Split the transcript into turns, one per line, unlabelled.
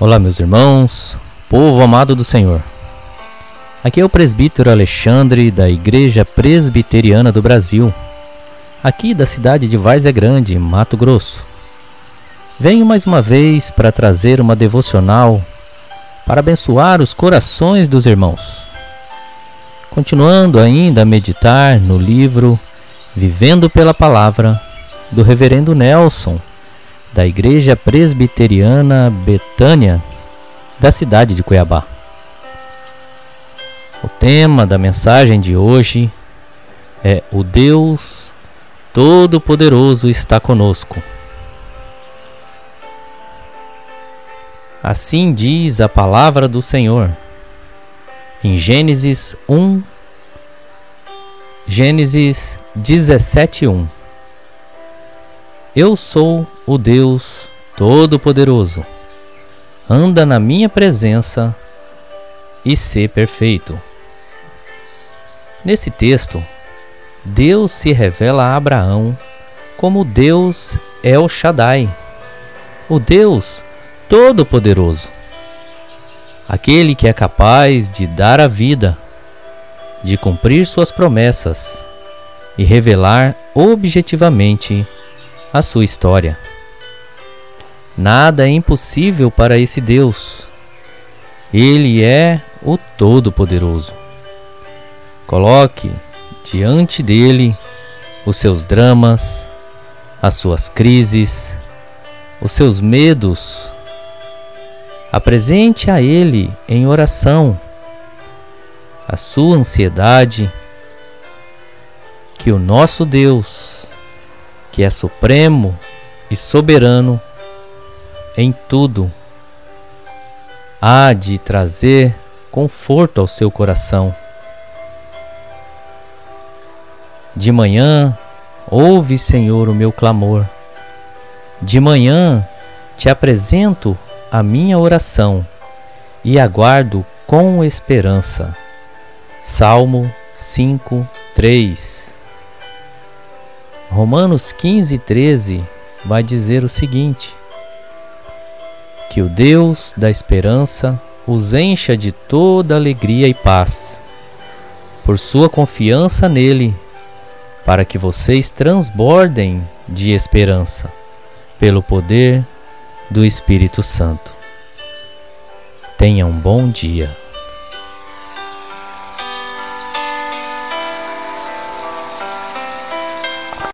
Olá, meus irmãos, povo amado do Senhor. Aqui é o presbítero Alexandre da Igreja Presbiteriana do Brasil, aqui da cidade de Várzea Grande, Mato Grosso. Venho mais uma vez para trazer uma devocional para abençoar os corações dos irmãos. Continuando ainda a meditar no livro Vivendo pela Palavra do Reverendo Nelson da Igreja Presbiteriana Betânia, da cidade de Cuiabá. O tema da mensagem de hoje é O Deus Todo-Poderoso está conosco. Assim diz a palavra do Senhor. Em Gênesis 1, Gênesis 17, 1. Eu sou o Deus Todo-Poderoso. Anda na minha presença e ser perfeito. Nesse texto, Deus se revela a Abraão como Deus El Shaddai, o Deus Todo-Poderoso, aquele que é capaz de dar a vida, de cumprir suas promessas e revelar objetivamente a sua história. Nada é impossível para esse Deus. Ele é o Todo-Poderoso. Coloque diante dele os seus dramas, as suas crises, os seus medos. Apresente a ele em oração a sua ansiedade, que o nosso Deus que é supremo e soberano em tudo, há de trazer conforto ao seu coração. De manhã, ouve, Senhor, o meu clamor. De manhã, te apresento a minha oração e aguardo com esperança. Salmo 5, 3 Romanos 15, 13 vai dizer o seguinte: Que o Deus da esperança os encha de toda alegria e paz, por sua confiança nele, para que vocês transbordem de esperança, pelo poder do Espírito Santo. Tenha um bom dia.